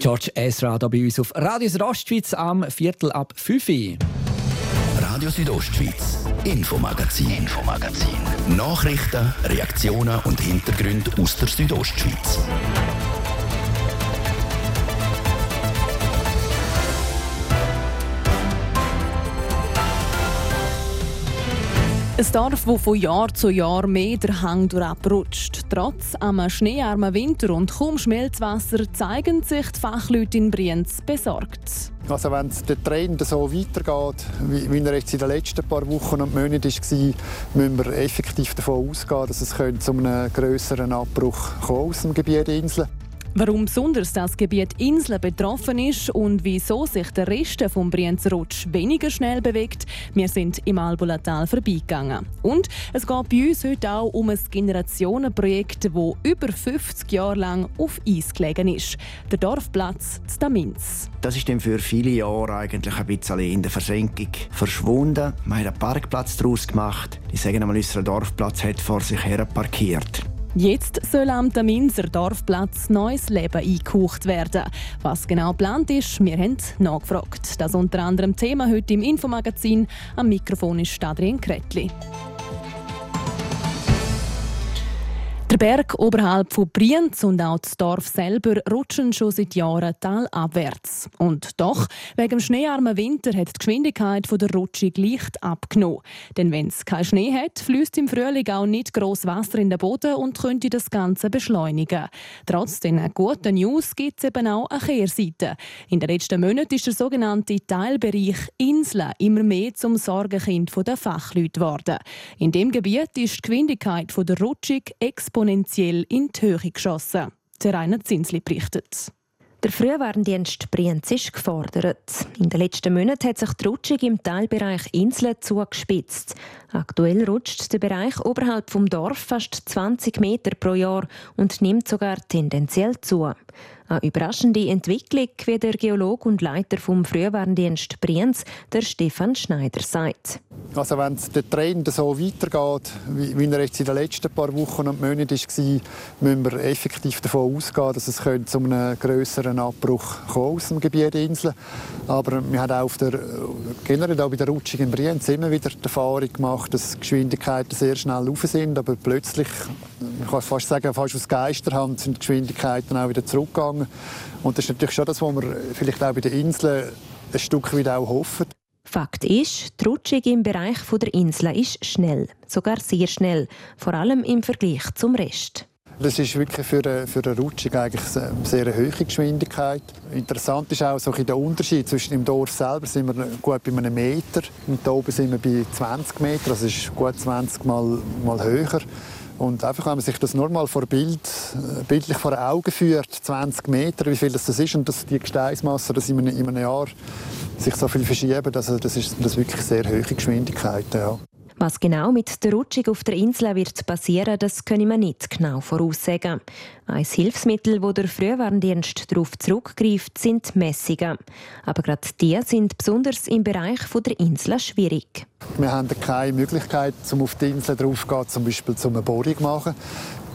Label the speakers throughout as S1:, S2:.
S1: George Ezra hier bei uns auf Radio Südostschweiz am Viertel ab 5 Uhr.
S2: Radio Südostschweiz, Infomagazin, Infomagazin. Nachrichten, Reaktionen und Hintergründe aus der Südostschweiz.
S3: Ein Dorf, das von Jahr zu Jahr mehr der Hang durchrutscht. Trotz einem schneearmen Winter und kaum Schmelzwasser zeigen sich die Fachleute in Brienz besorgt.
S4: Also wenn der Trend so weitergeht, wie, er jetzt in den letzten paar Wochen und Monaten war, müssen wir effektiv davon ausgehen, dass es zu einem grösseren Abbruch aus dem Gebiet der Inseln
S3: Warum besonders das Gebiet Inseln betroffen ist und wieso sich der Rest vom Brienzer Rutsch weniger schnell bewegt, wir sind im Albulatal vorbeigegangen. Und es geht bei uns heute auch um ein Generationenprojekt, das über 50 Jahre lang auf Eis gelegen ist. Der Dorfplatz Staminz.
S5: Das ist dann für viele Jahre eigentlich ein bisschen in der Versenkung verschwunden. Man hat einen Parkplatz daraus gemacht. Die sagen einmal, unser Dorfplatz hat vor sich her parkiert.
S3: Jetzt soll am Minser Dorfplatz neues Leben eingehaucht werden. Was genau geplant ist, wir haben nachgefragt. Das unter anderem Thema heute im Infomagazin. Am Mikrofon ist Adrian Kretli. Der Berg oberhalb von Brienz und auch das Dorf selber rutschen schon seit Jahren talabwärts. Und doch, wegen dem schneearmen Winter hat die Geschwindigkeit der Rutschung leicht abgenommen. Denn wenn es keinen Schnee hat, fließt im Frühling auch nicht gross Wasser in den Boden und könnte das Ganze beschleunigen. Trotz den guten News gibt es eben auch eine Kehrseite. In den letzten Monaten ist der sogenannte Teilbereich Inseln immer mehr zum Sorgenkind der Fachleute geworden. In dem Gebiet ist die Geschwindigkeit der Rutschung exponentiell exponentiell in die Höhe geschossen. Der Rainer Zinsli berichtet.
S6: Der Frühwarndienst Brienz ist gefordert. In den letzten Monaten hat sich die Rutschung im Teilbereich Inseln zugespitzt. Aktuell rutscht der Bereich oberhalb vom Dorf fast 20 Meter pro Jahr und nimmt sogar tendenziell zu. Eine überraschende Entwicklung, wie der Geolog und Leiter vom Frühwarndienst Brienz, der Stefan Schneider, sagt.
S4: Also wenn der Trend so weitergeht, wie, er jetzt in den letzten paar Wochen und Monaten war, müssen wir effektiv davon ausgehen, dass es zu einem grösseren Abbruch aus dem Gebiet der Insel. Aber wir haben auch auf der, generell auch bei der Rutschung in Brienz immer wieder die Erfahrung gemacht, dass Geschwindigkeiten sehr schnell rauf sind, aber plötzlich, ich kann fast sagen, fast aus Geisterhand sind die Geschwindigkeiten auch wieder zurückgegangen gegangen. Und das ist natürlich schon das, was wir vielleicht auch bei den Inseln ein Stück weit auch hoffen.
S6: Fakt ist, die Rutschung im Bereich der Inseln ist schnell, sogar sehr schnell, vor allem im Vergleich zum Rest.
S4: Das ist wirklich für eine, für eine Rutschung eigentlich eine sehr hohe Geschwindigkeit. Interessant ist auch so der Unterschied zwischen dem Dorf selber sind wir gut bei einem Meter und hier oben sind wir bei 20 Meter, also ist gut 20 mal, mal höher. Und einfach, wenn man sich das nur mal vor Bild, äh, bildlich vor Augen führt, 20 Meter, wie viel das ist und dass die Gesteinsmasse das in einem, in einem Jahr sich so viel verschieben, also das ist das wirklich sehr hohe Geschwindigkeiten. Ja.
S6: Was genau mit der Rutschung auf der Insel wird passieren, das können wir nicht genau voraussagen. Ein Hilfsmittel, wo der Frühwarndienst darauf zurückgreift, sind Messungen. Aber gerade die sind besonders im Bereich der Insel schwierig.
S4: Wir haben keine Möglichkeit, um auf die Insel drauf zu zum Beispiel zum eine Bohrung machen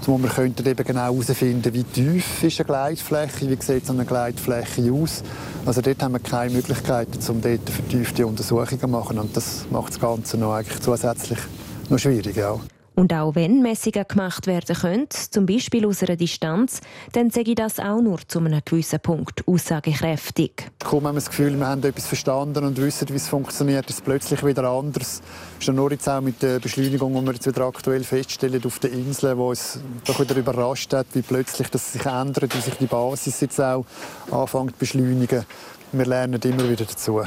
S4: wo wir könnten eben genau herausfinden, wie tief ist eine Gleitfläche, wie sieht so eine Gleitfläche aus. Also dort haben wir keine Möglichkeiten, um dort vertiefte Untersuchungen zu machen und das macht das Ganze noch eigentlich zusätzlich noch schwieriger.
S6: Und auch wenn Messungen gemacht werden können, zum Beispiel aus einer Distanz, dann sage ich das auch nur zu einem gewissen Punkt aussagekräftig.
S4: Kaum haben wir das Gefühl, wir haben etwas verstanden und wissen, wie es funktioniert, ist es plötzlich wieder anders. Das ist nur jetzt auch mit der Beschleunigung, die wir jetzt wieder aktuell feststellen auf der Insel, wo es doch wieder überrascht hat, wie plötzlich das sich ändert, wie sich die Basis jetzt auch anfängt zu beschleunigen. Wir lernen immer wieder dazu.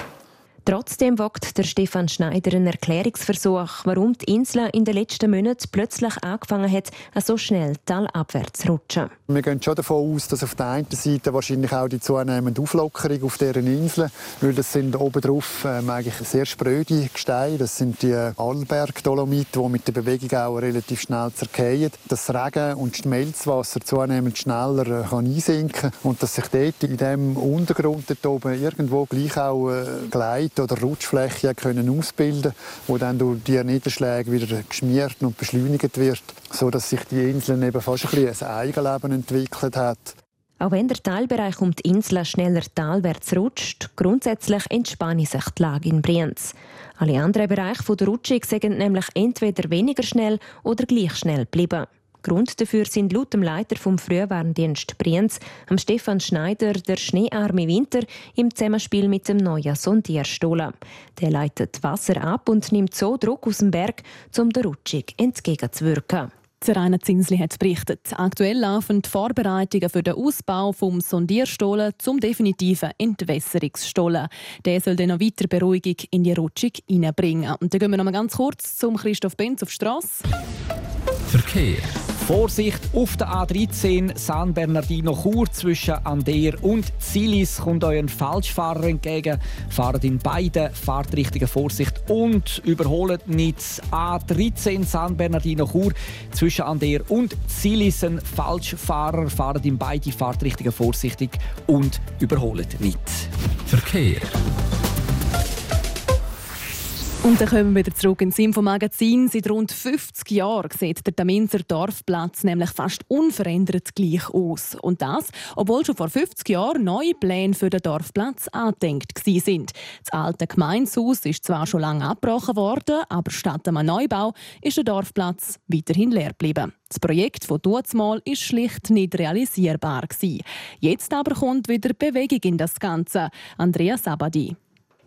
S6: Trotzdem wagt der Stefan Schneider einen Erklärungsversuch, warum die Insel in den letzten Monaten plötzlich angefangen hat, so schnell talabwärts zu rutschen.
S4: Wir gehen schon davon aus, dass auf der einen Seite wahrscheinlich auch die zunehmende Auflockerung auf deren Inseln, weil das sind oben drauf ähm, eigentlich sehr spröde Gesteine, das sind die Allberg-Dolomite, die mit der Bewegung auch relativ schnell zerkehren. Das Regen und Schmelzwasser zunehmend schneller äh, kann einsinken und dass sich dort in dem Untergrund dort oben irgendwo gleich auch äh, gleitet oder Rutschfläche können ausbilden wo dann durch die Niederschläge wieder geschmiert und beschleunigt wird, so dass sich die Insel eben fast ein, ein Eigenleben entwickelt hat.
S6: Auch wenn der Teilbereich um die Insel schneller talwärts rutscht, grundsätzlich entspanne sich die Lage in Brienz. Alle anderen Bereiche der Rutschung sind nämlich entweder weniger schnell oder gleich schnell geblieben. Grund dafür sind laut dem Leiter vom Frühwarndienst Brienz, am Stefan Schneider, der schneearme Winter im Zusammenspiel mit dem neuen Sondierstollen. Der leitet Wasser ab und nimmt so Druck aus dem Berg, um der Rutschung entgegenzuwirken.
S3: Zeraina Zinsli hat berichtet. Aktuell laufen die Vorbereitungen für den Ausbau vom Sondierstollen zum definitiven Entwässerungsstollen. Der soll dann noch weiter Beruhigung in die Rutschung hineinbringen. Und dann gehen wir noch mal ganz kurz zum Christoph Benz auf die Strasse.
S1: Verkehr. Vorsicht auf der A13 San Bernardino Chur zwischen Ander und Zilis kommt euren Falschfahrer entgegen. Fahrt in beide Fahrtrichtungen Vorsicht und überholt nicht A13 San Bernardino Chur zwischen Ander und Zilis. Ein Falschfahrer fahrt in beide Fahrtrichtungen vorsichtig und überholt nicht. Verkehr.
S3: Und dann kommen wir wieder zurück ins Infomagazin. Seit rund 50 Jahren sieht der Daminzer Dorfplatz nämlich fast unverändert gleich aus. Und das, obwohl schon vor 50 Jahren neue Pläne für den Dorfplatz angedenkt sind. Das alte Gemeinshaus ist zwar schon lange abgebrochen worden, aber statt einem Neubau ist der Dorfplatz weiterhin leer geblieben. Das Projekt von Dutzmal ist schlicht nicht realisierbar Jetzt aber kommt wieder Bewegung in das Ganze. Andrea Sabadi.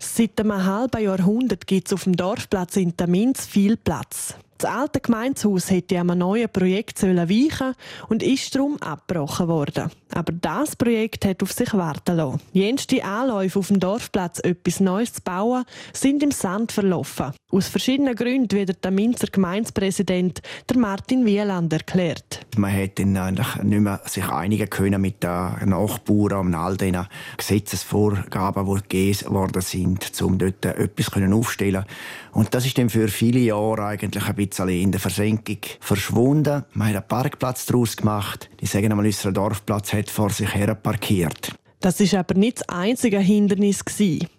S7: Seit einem halben Jahrhundert gibt es auf dem Dorfplatz in Tamins viel Platz. Das alte Gemeindehaus hätte einem neuen Projekt weichen und ist darum abgebrochen worden. Aber das Projekt hat auf sich warten lassen. Jenste Anläufe auf dem Dorfplatz etwas Neues zu bauen, sind im Sand verlaufen. Aus verschiedenen Gründen, wie der Minzer Gemeindepräsident der Martin Wieland erklärt.
S5: Man hätte eigentlich nicht mehr sich einigen können mit den Nachbarn und all den Gesetzesvorgaben, die gegeben worden sind, um dort etwas aufzustellen. Und das ist dann für viele Jahre eigentlich ein bisschen in der Versenkung verschwunden. Wir haben einen Parkplatz daraus gemacht. Die sagen einmal, unser Dorfplatz hat vor sich her parkiert.
S7: Das ist aber nicht das einzige Hindernis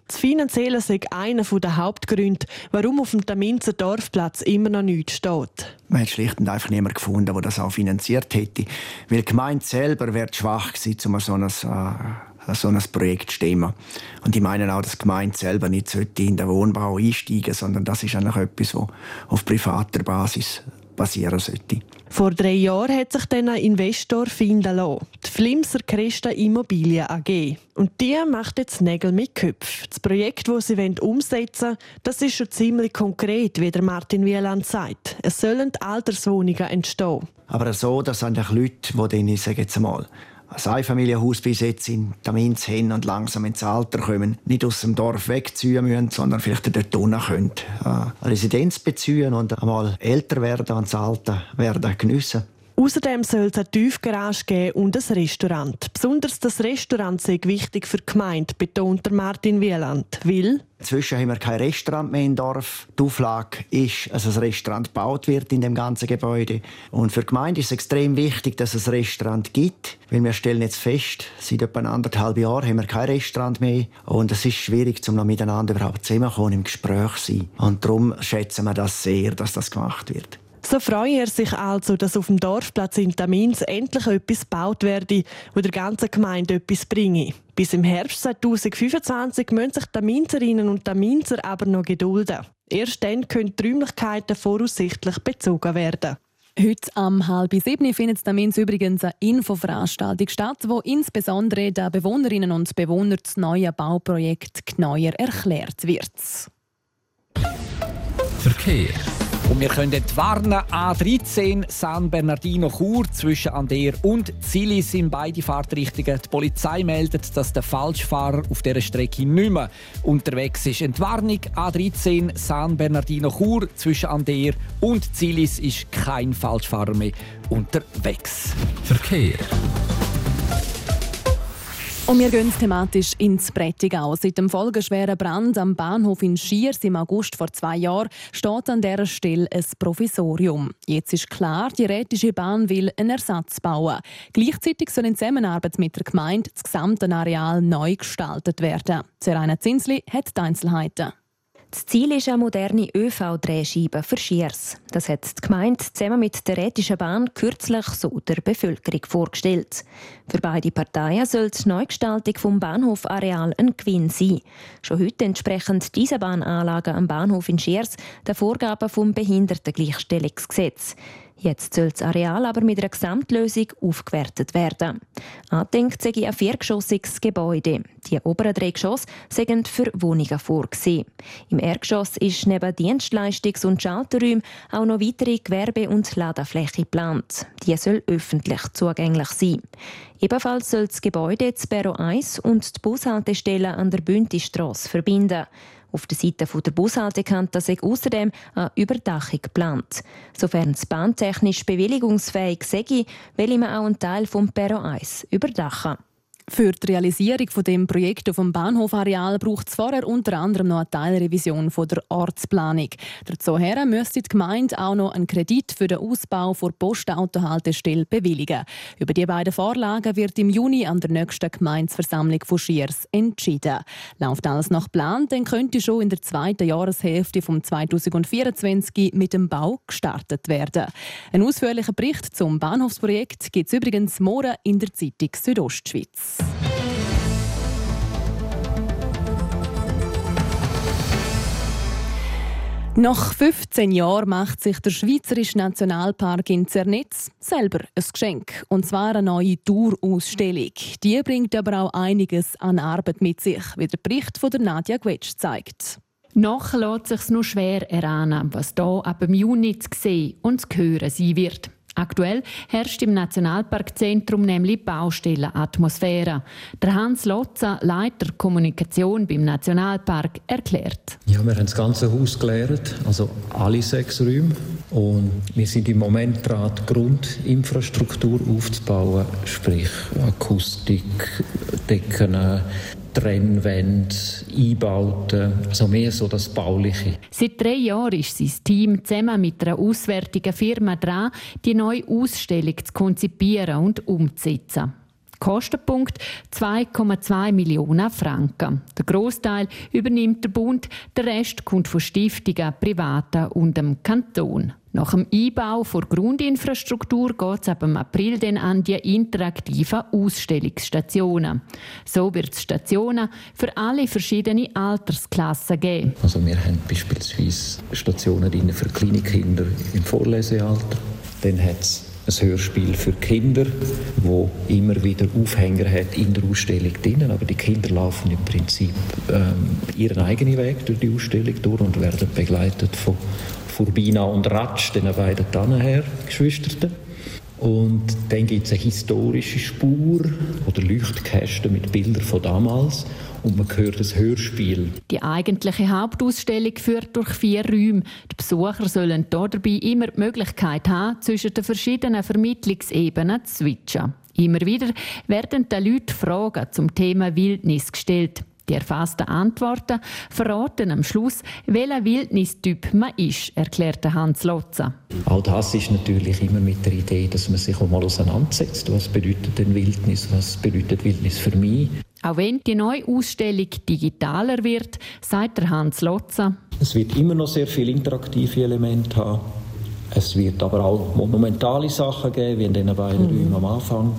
S7: Das Finanzielle ist einer der Hauptgründe, warum auf dem Taminzer Dorfplatz immer noch nichts steht.
S5: Man hat schlicht und einfach niemanden gefunden, der das auch finanziert hätte. Weil die Gemeinde selber wäre schwach gewesen, um so ein, äh, so ein Projekt zu stemmen. Und ich meine auch, dass die Gemeinde selber nicht in den Wohnbau einsteigen sondern das ist eigentlich etwas, was auf privater Basis passieren sollte.
S7: Vor drei Jahren hat sich dann ein Investor finden lassen. Die Flimser Christa Immobilien AG. Und die macht jetzt Nägel mit Köpfen. Das Projekt, das sie umsetzen wollen, das ist schon ziemlich konkret, wie der Martin Wieland sagt. Es sollen Alterswohnungen entstehen.
S5: Aber so, dass eigentlich Leute, die dann, ich sage jetzt mal, ein Einfamilienhaus bis jetzt in Tamins hin und langsam ins Alter kommen, nicht aus dem Dorf wegziehen müssen, sondern vielleicht dort unten können, äh, eine Residenz beziehen und einmal älter werden und das Alter werden geniessen.
S7: Außerdem soll es eine Tiefgarage geben und ein Restaurant. Besonders das Restaurant sei wichtig für die Gemeinde, betont Martin Wieland. Weil
S5: Inzwischen haben wir kein Restaurant mehr im Dorf. Die Auflage ist, dass ein Restaurant gebaut wird in dem ganzen Gebäude. Und für die Gemeinde ist es extrem wichtig, dass es ein Restaurant gibt. Weil wir stellen jetzt fest, seit etwa anderthalb Jahren haben wir kein Restaurant mehr. Und es ist schwierig, um noch miteinander überhaupt zusammenzukommen, im Gespräch zu sein. Und darum schätzen wir das sehr, dass das gemacht wird.
S7: So freut er sich also, dass auf dem Dorfplatz in Tamins endlich etwas gebaut werde, wo der ganzen Gemeinde etwas bringe. Bis im Herbst 2025 müssen sich Taminzerinnen und Taminzer aber noch gedulden. Erst dann können die Räumlichkeiten voraussichtlich bezogen werden.
S3: Heute am halb sieben findet Tamins übrigens eine Infoveranstaltung statt, wo insbesondere den Bewohnerinnen und Bewohnern das neue Bauprojekt genauer erklärt wird.
S1: Verkehr. Und wir können warnen, A13 San Bernardino Chur zwischen Ander und Zili sind beide Fahrtrichtungen. Die Polizei meldet, dass der Falschfahrer auf dieser Strecke nicht mehr unterwegs ist. Entwarnung A13 San Bernardino Chur zwischen Ander und Zilis ist kein Falschfahrer mehr unterwegs. Verkehr.
S3: Und wir gehen thematisch ins Prättigau. Seit dem folgeschweren Brand am Bahnhof in Schiers im August vor zwei Jahren steht an dieser Stelle ein Provisorium. Jetzt ist klar, die Rätische Bahn will einen Ersatz bauen. Gleichzeitig soll in Zusammenarbeit mit der Gemeinde das gesamte Areal neu gestaltet werden. Serena Zinsli hat die Einzelheiten.
S6: Das Ziel ist eine moderne ÖV-Drehscheibe für Schiers. Das hat die Gemeinde zusammen mit der Rätischen Bahn kürzlich so der Bevölkerung vorgestellt. Für beide Parteien soll die Neugestaltung vom Bahnhofareal ein Gewinn sein. Schon heute entsprechen diese Bahnanlagen am Bahnhof in Schiers den Vorgaben vom Behindertengleichstellungsgesetz. Jetzt soll das Areal aber mit einer Gesamtlösung aufgewertet werden. Andenkt sei ein viergeschossiges Gebäude. Die oberen drei Geschosse sind für Wohnungen vorgesehen. Im Erdgeschoss ist neben Dienstleistungs- und Schalterräumen auch noch weitere Gewerbe- und Ladefläche geplant. Die soll öffentlich zugänglich sein. Ebenfalls soll das Gebäude das Büro 1 und die Bushaltestelle an der Bündistrasse verbinden. Auf der Seite der Bushaltekante sei außerdem eine Überdachung geplant. Sofern es bahntechnisch bewilligungsfähig sei, will man auch einen Teil vom Perro 1 überdachen.
S3: Für die Realisierung von dem Projekt auf dem Bahnhofareal braucht es vorher unter anderem noch eine Teilrevision von der Ortsplanung. Dazu müsste die Gemeinde auch noch einen Kredit für den Ausbau der Postautohaltestelle bewilligen. Über die beiden Vorlagen wird im Juni an der nächsten Gemeindeversammlung von Schiers entschieden. Läuft alles nach Plan, dann könnte schon in der zweiten Jahreshälfte von 2024 mit dem Bau gestartet werden. Ein ausführlicher Bericht zum Bahnhofsprojekt gibt es übrigens morgen in der Zeitung Südostschweiz. Nach 15 Jahren macht sich der Schweizerische Nationalpark in Zernitz selber ein Geschenk. Und zwar eine neue Tourausstellung. Die bringt aber auch einiges an Arbeit mit sich, wie der Bericht von Nadja Gwetsch zeigt.
S8: Noch lässt sich nur schwer erahnen, was hier ab Juni zu sehen und zu hören sein wird. Aktuell herrscht im Nationalparkzentrum nämlich Baustellenatmosphäre. Der Hans Lotza, Leiter Kommunikation beim Nationalpark, erklärt.
S9: Ja, wir haben das ganze Haus geleert, also alle sechs Räume. Und wir sind im Moment dran, die Grundinfrastruktur aufzubauen, sprich Akustik, Decken, Trennwände, Einbauten, also mehr so das Bauliche.
S8: Seit drei Jahren ist sein Team zusammen mit einer auswärtigen Firma dran, die neue Ausstellung zu konzipieren und umzusetzen. Kostenpunkt 2,2 Millionen Franken. Der Großteil übernimmt der Bund, der Rest kommt von Stiftungen, Privaten und dem Kanton. Nach dem Einbau der Grundinfrastruktur geht es ab April dann an die interaktiven Ausstellungsstationen. So wird es Stationen für alle verschiedenen Altersklassen geben.
S9: Also wir haben beispielsweise Stationen für kleine Kinder im Vorlesealter. Dann hat es ein Hörspiel für Kinder, wo immer wieder Aufhänger hat in der Ausstellung drinnen. Aber die Kinder laufen im Prinzip ähm, ihren eigenen Weg durch die Ausstellung durch und werden begleitet von Furbina und Ratsch, den beiden Tannenher Geschwisterten. Und dann gibt es eine historische Spur oder Leuchtkästen mit Bildern von damals und man hört das Hörspiel.
S8: Die eigentliche Hauptausstellung führt durch vier Räume. Die Besucher sollen dabei immer die Möglichkeit haben, zwischen den verschiedenen Vermittlungsebenen zu switchen. Immer wieder werden den Leuten Fragen zum Thema Wildnis gestellt. Die erfassten Antworten verraten am Schluss, welcher Wildnistyp man ist, erklärte Hans Lotzer.
S9: Auch das ist natürlich immer mit der Idee, dass man sich auch mal auseinandersetzt. Was bedeutet denn Wildnis? Was bedeutet Wildnis für mich?
S8: Auch wenn die neue Ausstellung digitaler wird, sagt der Hans Lotzer.
S9: Es wird immer noch sehr viele interaktive Elemente haben. Es wird aber auch monumentale Sachen geben, wie in den beiden mhm. Räumen am Anfang.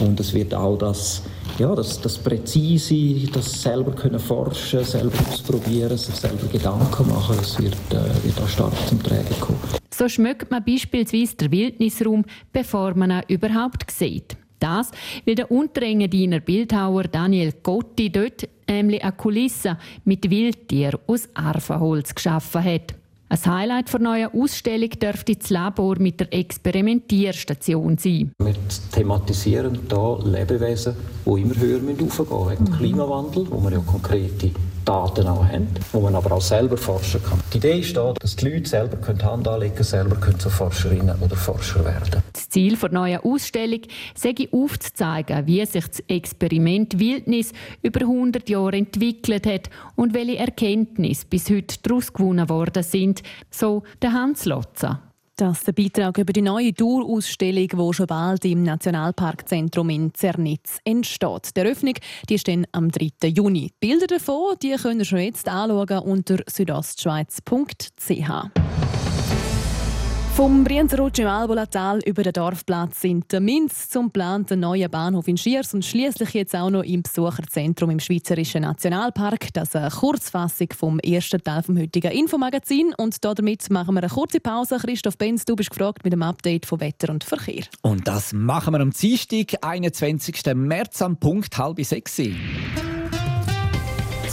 S9: Und es wird auch das ja, das, das Präzise, das selber können forschen, selber ausprobieren, sich selber Gedanken machen, das wird, äh, wird auch stark zum Tragen kommen.
S8: So schmeckt man beispielsweise den Wildnisraum, bevor man ihn überhaupt sieht. Das, weil der Unterengadiner Bildhauer Daniel Gotti dort nämlich eine Kulisse mit Wildtier aus Arvenholz geschaffen hat. Ein Highlight der neuen Ausstellung dürfte das Labor mit der Experimentierstation sein.
S9: Wir thematisieren hier Lebewesen, die immer höher müssen, wegen mhm. Klimawandel, wo wir ja konkrete Daten auch haben, wo man aber auch selber forschen kann. Die Idee ist da, dass die Leute selber Hand anlegen können, selber können zu Forscherinnen oder Forscher werden
S8: Das Ziel der neuen Ausstellung sei aufzuzeigen, wie sich das Experiment Wildnis über 100 Jahre entwickelt hat und welche Erkenntnisse bis heute daraus gewonnen worden sind, so der Hans Lotzer.
S3: Das ist der Beitrag über die neue Dauerausstellung, die schon bald im Nationalparkzentrum in Zernitz entsteht. Die Eröffnung die ist dann am 3. Juni. Bilder davon die könnt ihr schon jetzt anschauen unter südostschweiz.ch. Vom Brienzerrutsch im Albolatal über den Dorfplatz in der Minz zum geplanten neuen Bahnhof in Schiers und schließlich jetzt auch noch im Besucherzentrum im Schweizerischen Nationalpark. Das ist eine Kurzfassung vom ersten Teil vom heutigen Infomagazin. Und damit machen wir eine kurze Pause. Christoph Benz, du bist gefragt mit dem Update von Wetter und Verkehr.
S1: Und das machen wir am Dienstag, 21. März, am Punkt halb sechs.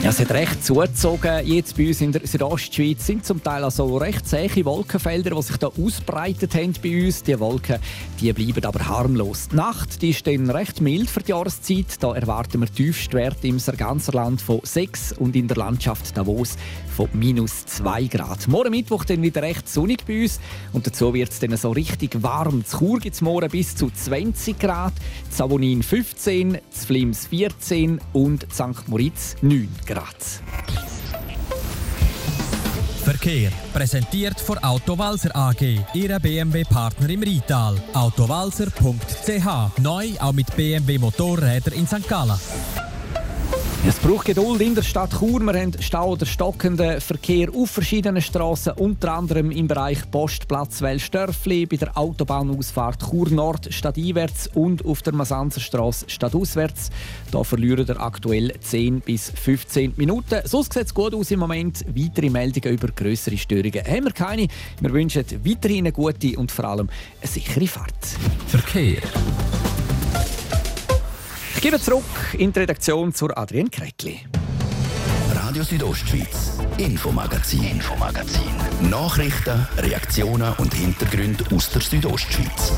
S1: Ja, es hat recht zugezogen. Jetzt bei uns in der Südostschweiz sind zum Teil also recht zähe Wolkenfelder, die sich da ausbreitet haben bei uns. Die Wolken die bleiben aber harmlos. Die Nacht die ist dann recht mild für die Jahreszeit. Da erwarten wir Tiefstwerte im ganzen Land von 6 und in der Landschaft Davos von minus 2 Grad. Morgen Mittwoch dann wieder recht sonnig bei uns und dazu wird es dann so richtig warm. Zu Chur gibt es morgen bis zu 20 Grad, Savonin 15, Flims 14 und St. Moritz 9 Grad.
S10: Verkehr präsentiert von Autowalzer AG, Ihre BMW-Partner im Rital. Autowalzer.ch neu auch mit BMW Motorräder in St. Gallen.
S1: Es braucht Geduld in der Stadt Chur. Wir haben Stau oder stockenden Verkehr auf verschiedenen Straßen, unter anderem im Bereich Postplatz Wellstörfli, bei der Autobahnausfahrt Chur Nord stadteinwärts und auf der Masanzerstraße stadtauswärts. Da verlieren wir aktuell 10 bis 15 Minuten. Sonst sieht es gut aus im Moment. Weitere Meldungen über größere Störungen haben wir keine. Wir wünschen weiterhin eine gute und vor allem eine sichere Fahrt.
S2: Verkehr.
S1: Ich gebe zurück in die Redaktion zur Adrienne Kretli.
S2: Radio Südostschweiz, Infomagazin, Infomagazin. Nachrichten, Reaktionen und Hintergründe aus der Südostschweiz.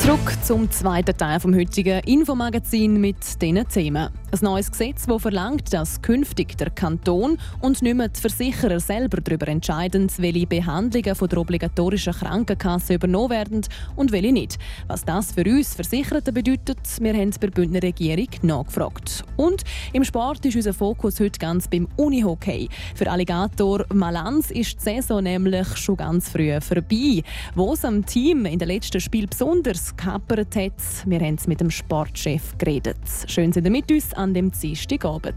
S3: Zurück zum zweiten Teil vom heutigen Infomagazin mit diesen Themen. Ein neues Gesetz, das verlangt, dass künftig der Kanton und nicht mehr die Versicherer selber darüber entscheiden, welche Behandlungen von der obligatorischen Krankenkasse übernommen werden und welche nicht. Was das für uns Versicherte bedeutet, wir haben bei der Bündner Regierung nachgefragt. Und im Sport ist unser Fokus heute ganz beim Unihockey. Für Alligator Malanz ist die Saison nämlich schon ganz früh vorbei. Wo es am Team in den letzten Spiel besonders gehappert hat, wir haben es mit dem Sportchef geredet. Schön sind ihr mit uns an dem Dienstagabend.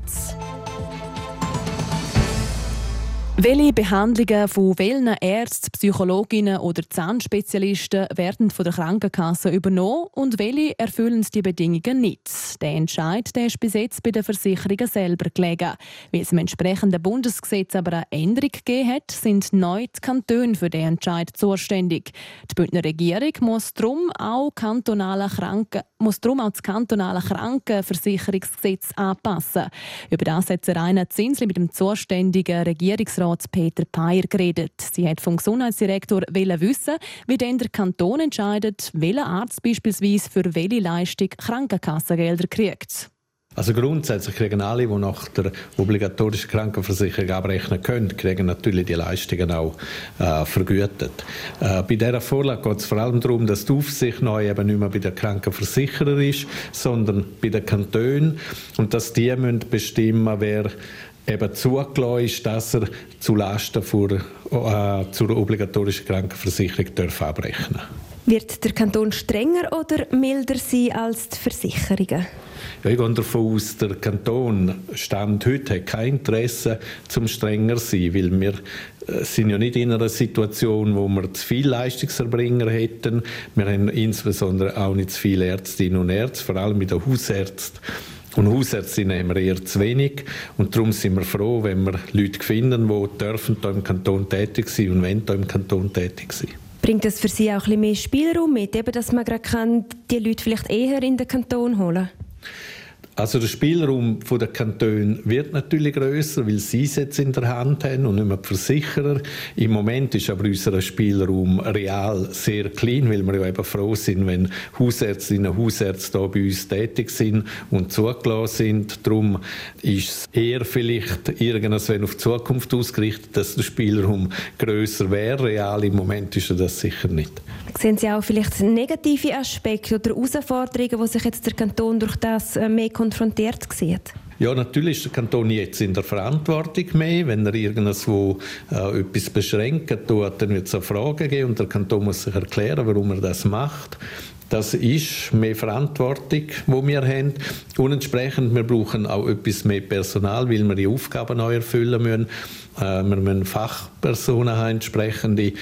S3: Welche Behandlungen von welchen Ärzten, Psychologinnen oder Zahnspezialisten werden von der Krankenkasse übernommen und welche erfüllen die Bedingungen nicht? Der Entscheid der ist bis jetzt bei den Versicherungen selber gelegen. Weil es im entsprechenden Bundesgesetz aber eine Änderung gegeben hat, sind neu die Kantone für den Entscheid zuständig. Die Bündner Regierung muss darum auch, kantonale Kranken muss darum auch das kantonale Krankenversicherungsgesetz anpassen. Über das hat Rainer Zinsli mit dem zuständigen Regierungsrat Peter Peyer geredet. Sie hat vom Gesundheitsdirektor wissen, wie denn der Kanton entscheidet, welcher Arzt beispielsweise für welche Leistung Krankenkassengelder kriegt.
S11: Also grundsätzlich kriegen alle, die nach der obligatorischen Krankenversicherung abrechnen können, kriegen natürlich die Leistungen auch äh, vergütet. Äh, bei dieser Vorlage geht es vor allem darum, dass die Aufsicht neu eben nicht mehr bei der Krankenversicherer ist, sondern bei den Kantonen und dass die müssen bestimmen, wer eben zugelassen ist, dass er zu Lasten für, äh, zur obligatorischen Krankenversicherung darf abrechnen
S6: Wird der Kanton strenger oder milder sein als die Versicherungen?
S11: Ja, ich gehe davon aus, der Kanton Stand heute hat kein Interesse zum strenger sein, weil wir äh, sind ja nicht in einer Situation, wo wir zu viele Leistungserbringer hätten. Wir haben insbesondere auch nicht zu viele Ärztinnen und Ärzte, vor allem bei den Hausärzten und Hausärztinnen haben wir eher zu wenig. Und darum sind wir froh, wenn wir Leute finden, die dürfen hier im Kanton tätig sein und wollen hier im Kanton tätig sein.
S6: Bringt das für Sie auch ein bisschen mehr Spielraum mit, eben, dass man gerade kann, die Leute vielleicht eher in den Kanton holen kann?
S11: Also der Spielraum der Kantone wird natürlich größer, weil sie es jetzt in der Hand haben und nicht mehr die Versicherer. Im Moment ist aber unser Spielraum real sehr klein, weil wir ja eben froh sind, wenn Hausärztinnen und Hausärzte hier bei uns tätig sind und zugelassen sind. Darum ist es eher vielleicht irgendwas, wenn auf die Zukunft ausgerichtet, dass der Spielraum größer wäre. Real im Moment ist er das sicher nicht.
S6: Sehen Sie auch vielleicht negative Aspekte oder Herausforderungen, die sich jetzt der Kanton durch das äh, mehr konfrontiert sieht?
S11: Ja, natürlich ist der Kanton jetzt in der Verantwortung mehr. Wenn er irgendwo äh, etwas beschränken tut, dann wird es eine Frage geben und der Kanton muss sich erklären, warum er das macht. Das ist mehr Verantwortung, die wir haben. Und entsprechend, wir brauchen auch etwas mehr Personal, weil wir die Aufgaben neu erfüllen müssen. Äh, wir müssen Fachpersonen haben, entsprechende.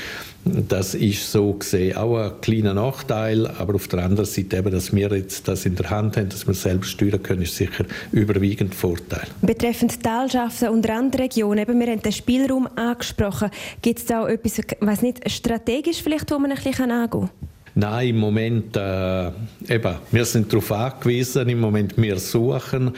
S11: Das ist so gesehen auch ein kleiner Nachteil, aber auf der anderen Seite eben, dass wir jetzt das in der Hand haben, dass wir selbst steuern können, ist sicher überwiegend Vorteil.
S6: Betreffend Talschaften und andere Regionen, eben, wir haben den Spielraum angesprochen. Gibt es da auch etwas, weiß nicht, strategisch vielleicht, wo man ein bisschen angehen kann?
S11: Nein, im Moment, äh, eben, wir sind darauf angewiesen, im Moment wir suchen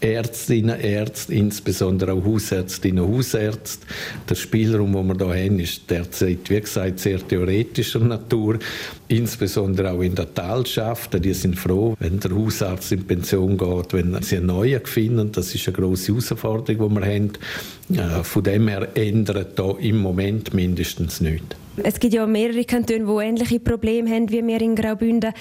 S11: Ärztinnen, Ärzte, insbesondere auch Hausärztinnen und Hausärzte. Der Spielraum, den wir hier haben, ist derzeit, wie gesagt, sehr theoretischer Natur. Insbesondere auch in der Talschaft. Die sind froh, wenn der Hausarzt in Pension geht, wenn sie einen neuen finden. Das ist eine grosse Herausforderung, die wir haben. Äh, von dem her ändert da im Moment mindestens nichts.
S6: Es gibt ja mehrere Kantone, die ähnliche Probleme haben wie wir in Graubünden.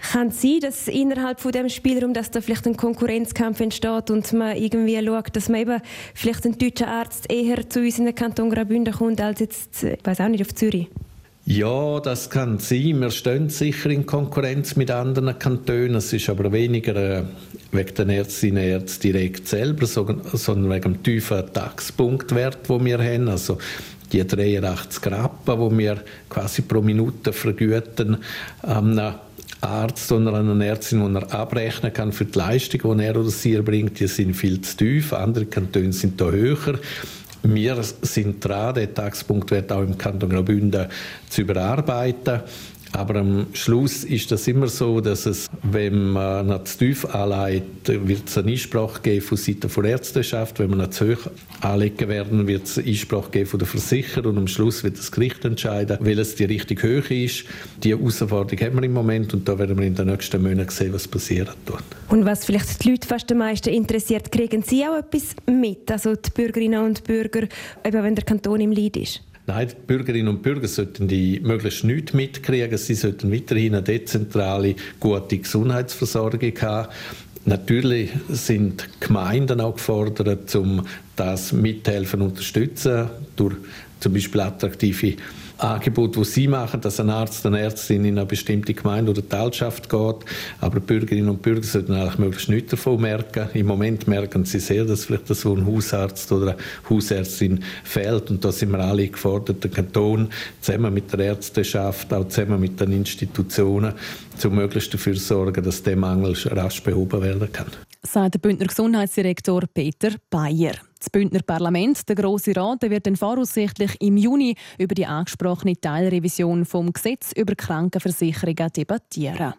S6: Kann es sein, dass innerhalb von dem Spielraum, dass da vielleicht ein Konkurrenzkampf entsteht und man irgendwie schaut, dass man eben vielleicht ein deutscher Arzt eher zu uns in den Kanton Graubünden kommt, als jetzt, ich weiß auch nicht, auf Zürich?
S11: Ja, das kann sein. Wir stehen sicher in Konkurrenz mit anderen Kantonen. Es ist aber weniger äh, wegen den Ärztinnen und Ärzten direkt selber, sondern wegen dem tiefen Taxpunktwert, den wir haben. Also die 83 Rappen, die wir quasi pro Minute vergüten, ähm, Arzt oder einer Ärztin, die er abrechnen kann für die Leistung, die er oder sie erbringt, die sind viel zu tief. Andere Kantone sind da höher. Wir sind dran, den Taxpunktwert auch im Kanton Graubünden zu überarbeiten. Aber am Schluss ist das immer so, dass es, wenn man zu tief anlegt, wird es eine Einsprache geben von Seiten der Ärzteschaft. Wenn man zu hoch anlegen werden, wird es eine Einsprache geben von der Versicherer und am Schluss wird das Gericht entscheiden, welches die richtig hoch ist. Die Herausforderung haben wir im Moment und da werden wir in den nächsten Monaten sehen, was passiert dort.
S6: Und was vielleicht die Leute fast am meisten interessiert, kriegen Sie auch etwas mit, also die Bürgerinnen und Bürger, eben wenn der Kanton im Lied ist?
S11: Nein, die Bürgerinnen und Bürger sollten die möglichst nichts mitkriegen. Sie sollten weiterhin eine dezentrale, gute Gesundheitsversorgung haben. Natürlich sind Gemeinden auch gefordert, um das mithelfen unterstützen durch zum Beispiel attraktive Angebot, das Sie machen, dass ein Arzt, eine Ärztin in eine bestimmte Gemeinde oder Talschaft geht. Aber Bürgerinnen und Bürger sollten eigentlich möglichst nichts davon merken. Im Moment merken sie sehr, dass vielleicht so ein Hausarzt oder eine Hausärztin fehlt. Und da sind wir alle gefordert, der Kanton zusammen mit der Ärzteschaft, auch zusammen mit den Institutionen, zu möglichst dafür sorgen, dass der Mangel rasch behoben werden kann.
S3: Sagt der Bündner Gesundheitsdirektor Peter Bayer. Das Bündner Parlament, der Grosse Rat, wird dann voraussichtlich im Juni über die angesprochene Teilrevision vom Gesetz über Krankenversicherungen debattieren.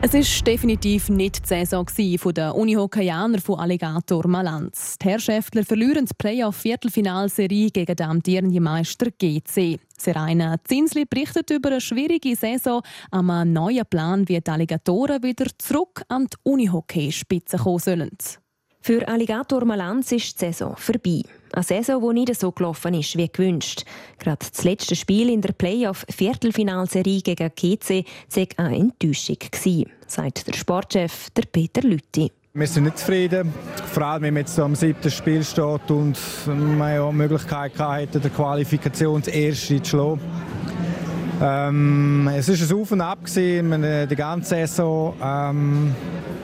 S3: Es war definitiv nicht die Saison der Unihockeyaner von Alligator Malanz. Die Herrschäftler verlieren die Playoff-Viertelfinalserie gegen den amtierenden Meister GC. Serena Zinsli berichtet über eine schwierige Saison, am neuen Plan, wie die Alligatoren wieder zurück an die Unihockey-Spitze kommen sollen.
S6: Für Alligator Malanz ist die Saison vorbei. Eine Saison, die nicht so gelaufen ist wie gewünscht. Gerade das letzte Spiel in der Playoff-Viertelfinalserie gegen GC war eine Enttäuschung, sagt der Sportchef der Peter Lütti.
S12: Wir sind nicht zufrieden, vor allem wenn man jetzt am siebten Spiel steht und man ja die Möglichkeit hatte, der Qualifikation das erste zu schlagen. Ähm, es war ein Auf und Ab gewesen, die ganze Saison ähm,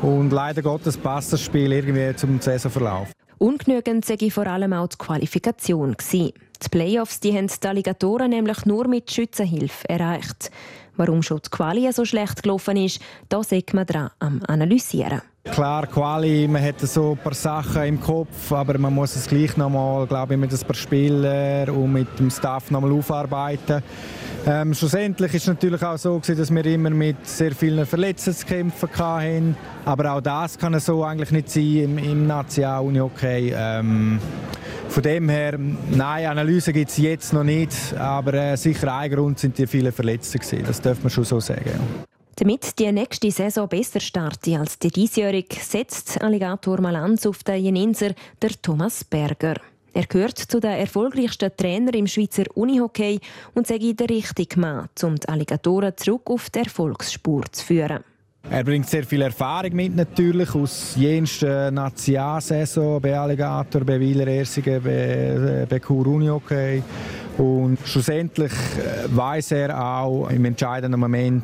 S12: und leider Gottes passt das Spiel irgendwie zum Saisonverlauf.
S6: Ungenügend sei vor allem auch die Qualifikation. Die Playoffs die haben die Alligatoren nämlich nur mit Schützenhilfe erreicht. Warum schon die Quali so schlecht gelaufen ist, da sieht man dran am Analysieren.
S12: Klar, Quali, man hat so ein paar Sachen im Kopf, aber man muss es gleich nochmal, glaube ich, mit ein paar Spielern und mit dem Staff nochmal aufarbeiten. Ähm, schlussendlich ist es natürlich auch so, dass wir immer mit sehr vielen Verletzten zu kämpfen hatten. Aber auch das kann so eigentlich nicht sein im, im National-Uni-Hockey. Ähm, von dem her, nein, Analyse gibt es jetzt noch nicht, aber äh, sicher ein Grund sind die vielen Verletzten gewesen. Das darf man schon so sagen.
S6: Damit die nächste Saison besser startet als die diesjährige, setzt Alligator Malanz auf den Jenenser, der Thomas Berger. Er gehört zu den erfolgreichsten Trainern im Schweizer Unihockey und sage der richtige Mann, um die Alligatoren zurück auf die Erfolgsspur zu führen.
S12: Er bringt sehr viel Erfahrung mit natürlich aus jensten Nationalsaison bei Alligator, bei Wieler Ersigen, bei, äh, bei Chur Unihockey. Und schlussendlich äh, weiß er auch im entscheidenden Moment,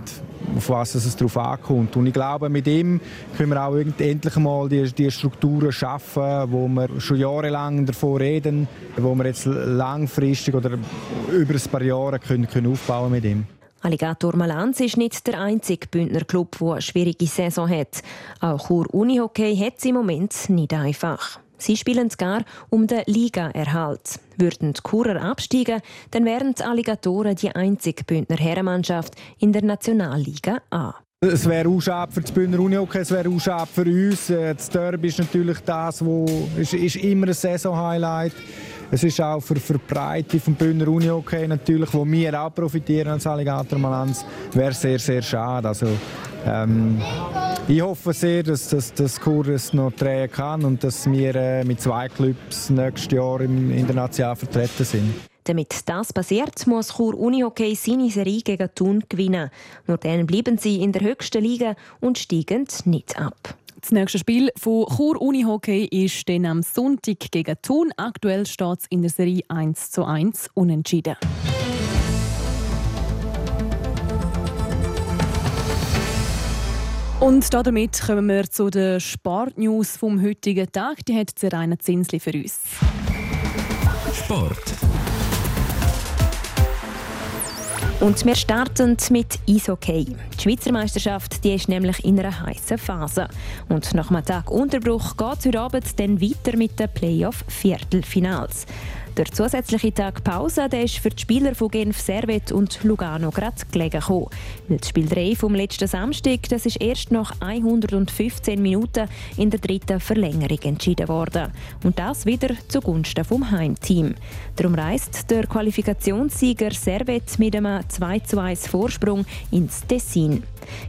S12: auf was es darauf ankommt. Und ich glaube, mit ihm können wir auch endlich mal die, die Strukturen schaffen, wo wir schon jahrelang davon reden, wo wir jetzt langfristig oder über ein paar Jahre können, können aufbauen mit ihm.
S6: Alligator Malanz ist nicht der einzige Bündner Club, der eine schwierige Saison hat. Auch Chur Unihockey hat es im Moment nicht einfach. Sie spielen gar um den Liga-Erhalt. Würden die Churer absteigen, dann wären die Alligatoren die einzige Bündner Herrenmannschaft in der Nationalliga A.
S12: Es wäre auch schade für die Bündner Unihockey, es wäre auch schade für uns. Äh, das Derby ist natürlich das, wo ist, ist immer ein Saison-Highlight. Es ist auch für, für die Breite vom Bündner Unihockey natürlich, wo wir auch profitieren als Alligator Malanz, wäre sehr, sehr schade. Also, ähm, ich hoffe sehr, dass, dass, dass Chur es noch drehen kann und dass wir äh, mit zwei Clubs nächstes Jahr im, in der Nation vertreten sind.
S6: Damit das passiert, muss Chur Unihockey seine Serie gegen Thun gewinnen. Nur dann bleiben sie in der höchsten Liga und steigen nicht ab.
S3: Das nächste Spiel von Chur Unihockey ist dann am Sonntag gegen Thun. Aktuell steht es in der Serie 1 zu 1 unentschieden. Und damit kommen wir zu den Sportnews vom heutigen Tag. Die hat Serena Zinsli für uns.
S2: Sport.
S6: Und wir starten mit Eishockey. Die Schweizer Meisterschaft die ist nämlich in einer heißen Phase. Und nach einem Tag Unterbruch geht es heute Abend dann weiter mit den Playoff-Viertelfinals. Der zusätzliche Tag Pause der ist für die Spieler von Genf Servet und Lugano gerade gelegen gekommen. Das Spiel 3 vom letzten Samstag das ist erst nach 115 Minuten in der dritten Verlängerung entschieden worden. Und das wieder zugunsten vom Heimteam. Darum reist der Qualifikationssieger Servet mit einem 2:1 Vorsprung ins Tessin.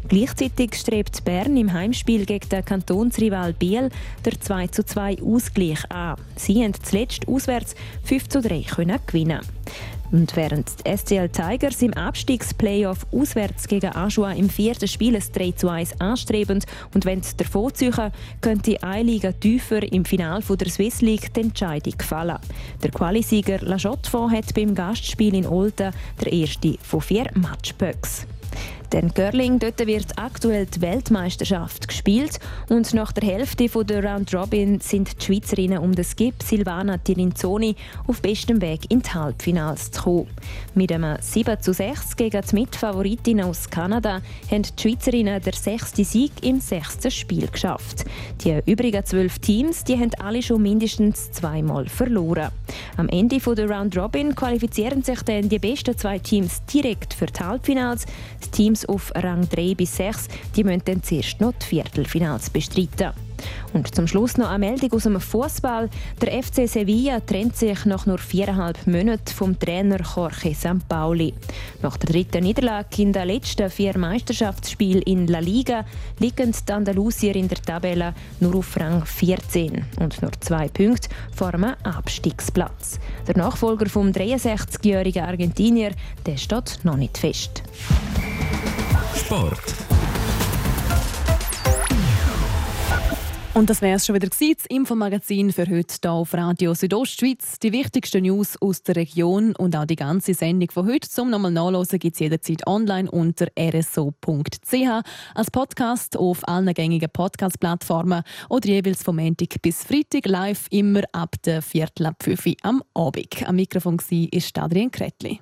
S6: Gleichzeitig strebt Bern im Heimspiel gegen den Kantonsrival Biel der 2:2 Ausgleich an. Sie haben zuletzt auswärts 5 zu 3 können gewinnen. Und während die SCL Tigers im Abstiegsplayoff auswärts gegen Aschua im vierten Spiel ein 3 zu 1 anstrebend und wenn sie davonziehen, könnte eine Liga tiefer im Finale der Swiss League die Entscheidung fallen. Der Qualisieger La Jotte hat beim Gastspiel in Olten der erste von vier Matchböcks. Denn Görling, dort wird aktuell die Weltmeisterschaft gespielt und nach der Hälfte der Round Robin sind die Schweizerinnen um den Skip Silvana Tirinzoni auf bestem Weg in die Halbfinals zu kommen. Mit einem 7 zu 6 gegen die Mitfavoritinnen aus Kanada haben die Schweizerinnen der sechste Sieg im sechsten Spiel geschafft. Die übrigen zwölf Teams die haben alle schon mindestens zweimal verloren. Am Ende der Round Robin qualifizieren sich dann die besten zwei Teams direkt für die Halbfinals. Die Teams Teams auf Rang 3 bis 6, die müssen dann zuerst noch die Viertelfinals bestreiten. Und zum Schluss noch eine Meldung aus dem Fußball. Der FC Sevilla trennt sich nach nur viereinhalb Monaten vom Trainer Jorge Sampaoli. Nach der dritten Niederlage in den letzten vier Meisterschaftsspielen in La Liga liegen die Andalusier in der Tabelle nur auf Rang 14 und nur zwei Punkte einem Abstiegsplatz. Der Nachfolger vom 63-jährigen Argentinier der steht noch nicht fest.
S2: Sport.
S3: Und das wäre es schon wieder gewesen, das Infomagazin für heute hier auf Radio Südostschweiz. Die wichtigsten News aus der Region und auch die ganze Sendung von heute zum nochmal nachlesen gibt es jederzeit online unter rso.ch als Podcast auf allen gängigen Podcast-Plattformen oder jeweils vom Montag bis Freitag live immer ab der Viertel ab 5 Uhr am Abend. Am Mikrofon war Adrian Kretli.